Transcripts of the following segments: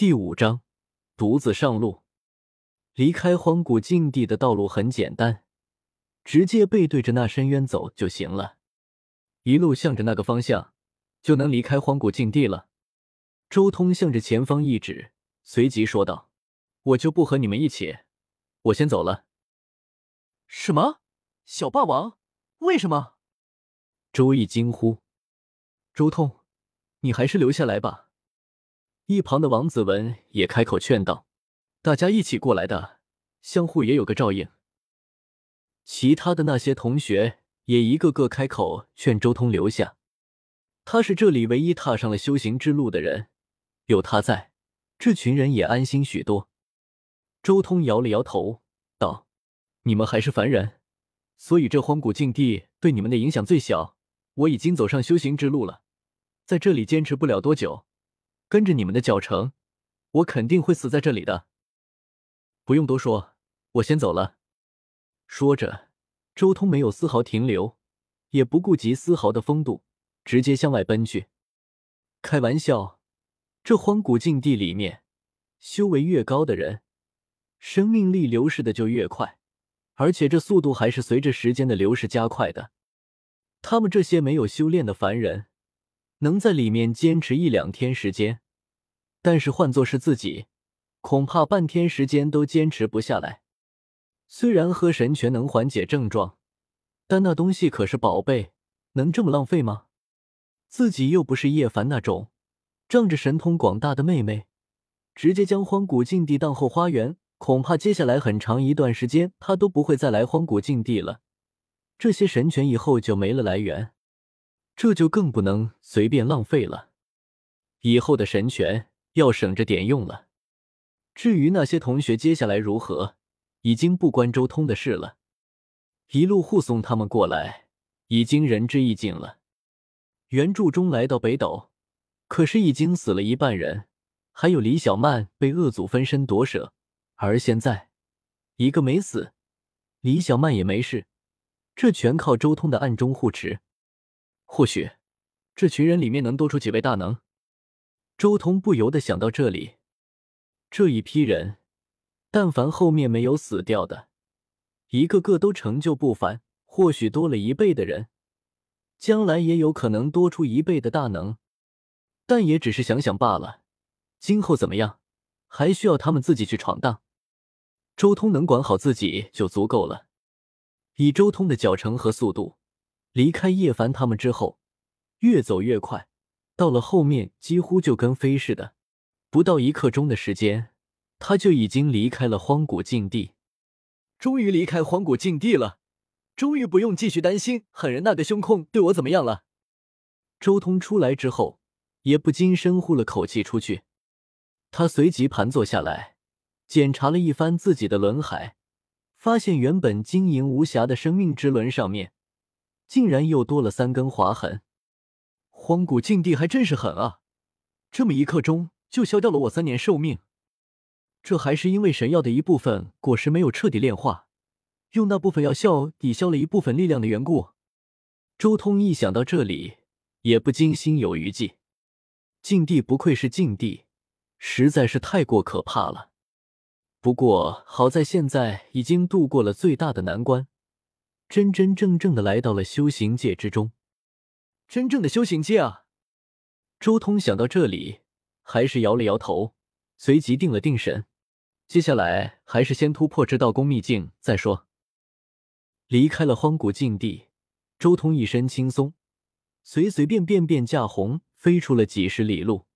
第五章，独自上路。离开荒古禁地的道路很简单，直接背对着那深渊走就行了。一路向着那个方向，就能离开荒古禁地了。周通向着前方一指，随即说道：“我就不和你们一起，我先走了。”什么？小霸王？为什么？周易惊呼：“周通，你还是留下来吧。”一旁的王子文也开口劝道：“大家一起过来的，相互也有个照应。”其他的那些同学也一个个开口劝周通留下。他是这里唯一踏上了修行之路的人，有他在，这群人也安心许多。周通摇了摇头，道：“你们还是凡人，所以这荒古禁地对你们的影响最小。我已经走上修行之路了，在这里坚持不了多久。”跟着你们的脚程，我肯定会死在这里的。不用多说，我先走了。说着，周通没有丝毫停留，也不顾及丝毫的风度，直接向外奔去。开玩笑，这荒古禁地里面，修为越高的人，生命力流逝的就越快，而且这速度还是随着时间的流逝加快的。他们这些没有修炼的凡人。能在里面坚持一两天时间，但是换作是自己，恐怕半天时间都坚持不下来。虽然喝神泉能缓解症状，但那东西可是宝贝，能这么浪费吗？自己又不是叶凡那种仗着神通广大的妹妹，直接将荒古禁地当后花园，恐怕接下来很长一段时间他都不会再来荒古禁地了。这些神泉以后就没了来源。这就更不能随便浪费了，以后的神权要省着点用了。至于那些同学接下来如何，已经不关周通的事了。一路护送他们过来，已经仁至义尽了。原著中来到北斗，可是已经死了一半人，还有李小曼被恶祖分身夺舍，而现在一个没死，李小曼也没事，这全靠周通的暗中护持。或许，这群人里面能多出几位大能。周通不由得想到这里，这一批人，但凡后面没有死掉的，一个个都成就不凡。或许多了一倍的人，将来也有可能多出一倍的大能，但也只是想想罢了。今后怎么样，还需要他们自己去闯荡。周通能管好自己就足够了。以周通的脚程和速度。离开叶凡他们之后，越走越快，到了后面几乎就跟飞似的，不到一刻钟的时间，他就已经离开了荒古禁地。终于离开荒古禁地了，终于不用继续担心狠人那个胸控对我怎么样了。周通出来之后，也不禁深呼了口气出去。他随即盘坐下来，检查了一番自己的轮海，发现原本晶莹无瑕的生命之轮上面。竟然又多了三根划痕，荒古禁地还真是狠啊！这么一刻钟就消掉了我三年寿命，这还是因为神药的一部分果实没有彻底炼化，用那部分药效抵消了一部分力量的缘故。周通一想到这里，也不禁心有余悸。禁地不愧是禁地，实在是太过可怕了。不过好在现在已经度过了最大的难关。真真正正的来到了修行界之中，真正的修行界啊！周通想到这里，还是摇了摇头，随即定了定神。接下来还是先突破这道宫秘境再说。离开了荒古禁地，周通一身轻松，随随便便便驾鸿飞出了几十里路，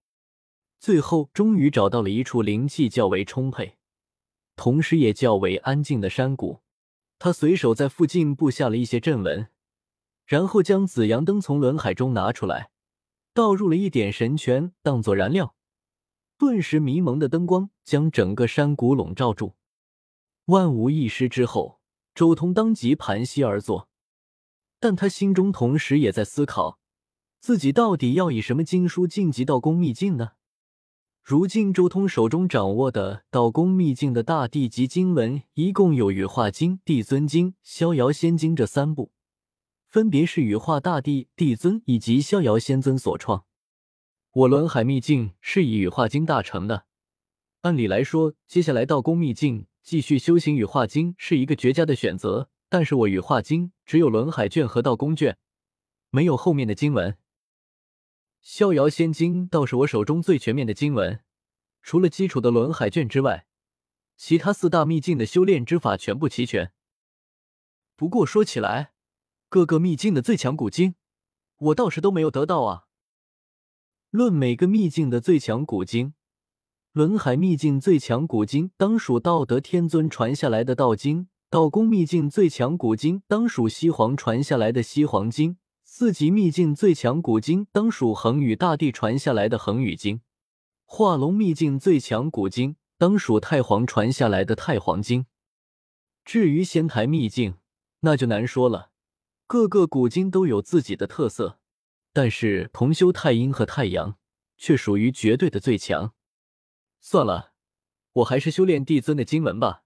最后终于找到了一处灵气较为充沛，同时也较为安静的山谷。他随手在附近布下了一些阵纹，然后将紫阳灯从轮海中拿出来，倒入了一点神泉当做燃料，顿时迷蒙的灯光将整个山谷笼罩住。万无一失之后，周通当即盘膝而坐，但他心中同时也在思考，自己到底要以什么经书晋级到宫秘境呢？如今周通手中掌握的道宫秘境的大地级经文，一共有《羽化经》《帝尊经》《逍遥仙经》这三部，分别是羽化大帝、帝尊以及逍遥仙尊所创。我轮海秘境是以羽化经大成的，按理来说，接下来道宫秘境继续修行羽化经是一个绝佳的选择，但是我羽化经只有轮海卷和道宫卷，没有后面的经文。逍遥仙经倒是我手中最全面的经文，除了基础的轮海卷之外，其他四大秘境的修炼之法全部齐全。不过说起来，各个秘境的最强古经，我倒是都没有得到啊。论每个秘境的最强古经。轮海秘境最强古经当属道德天尊传下来的道经，道宫秘境最强古经当属西皇传下来的西皇经，四级秘境最强古经当属恒宇大帝传下来的恒宇经，化龙秘境最强古经当属太皇传下来的太皇经。至于仙台秘境，那就难说了，各个古今都有自己的特色，但是同修太阴和太阳却属于绝对的最强。算了，我还是修炼帝尊的经文吧。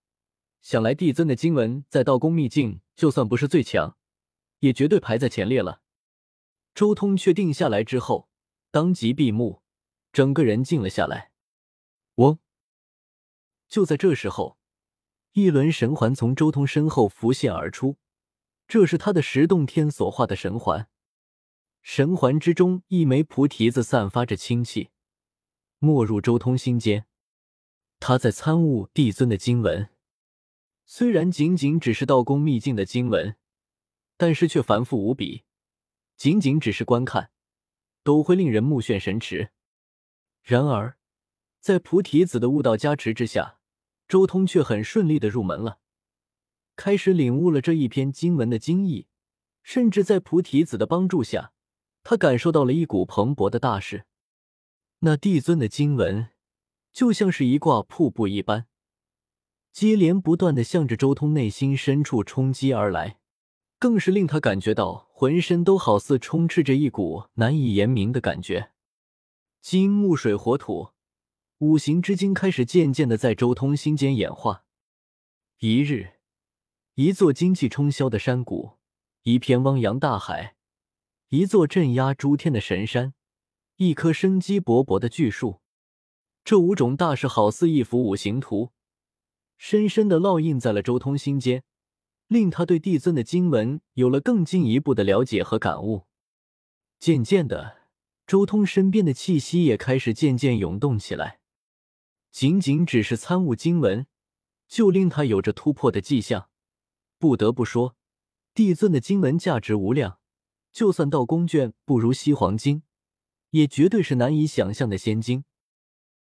想来帝尊的经文在道宫秘境，就算不是最强，也绝对排在前列了。周通确定下来之后，当即闭目，整个人静了下来。嗡！就在这时候，一轮神环从周通身后浮现而出，这是他的十洞天所化的神环。神环之中，一枚菩提子散发着清气，没入周通心间。他在参悟帝尊的经文，虽然仅仅只是道宫秘境的经文，但是却繁复无比。仅仅只是观看，都会令人目眩神驰。然而，在菩提子的悟道加持之下，周通却很顺利的入门了，开始领悟了这一篇经文的精义。甚至在菩提子的帮助下，他感受到了一股蓬勃的大势。那帝尊的经文。就像是一挂瀑布一般，接连不断的向着周通内心深处冲击而来，更是令他感觉到浑身都好似充斥着一股难以言明的感觉。金木水火土五行之精开始渐渐的在周通心间演化。一日，一座精气冲霄的山谷，一片汪洋大海，一座镇压诸天的神山，一棵生机勃勃的巨树。这五种大事好似一幅五行图，深深的烙印在了周通心间，令他对帝尊的经文有了更进一步的了解和感悟。渐渐的，周通身边的气息也开始渐渐涌动起来。仅仅只是参悟经文，就令他有着突破的迹象。不得不说，帝尊的经文价值无量，就算道宫卷不如西黄经，也绝对是难以想象的仙经。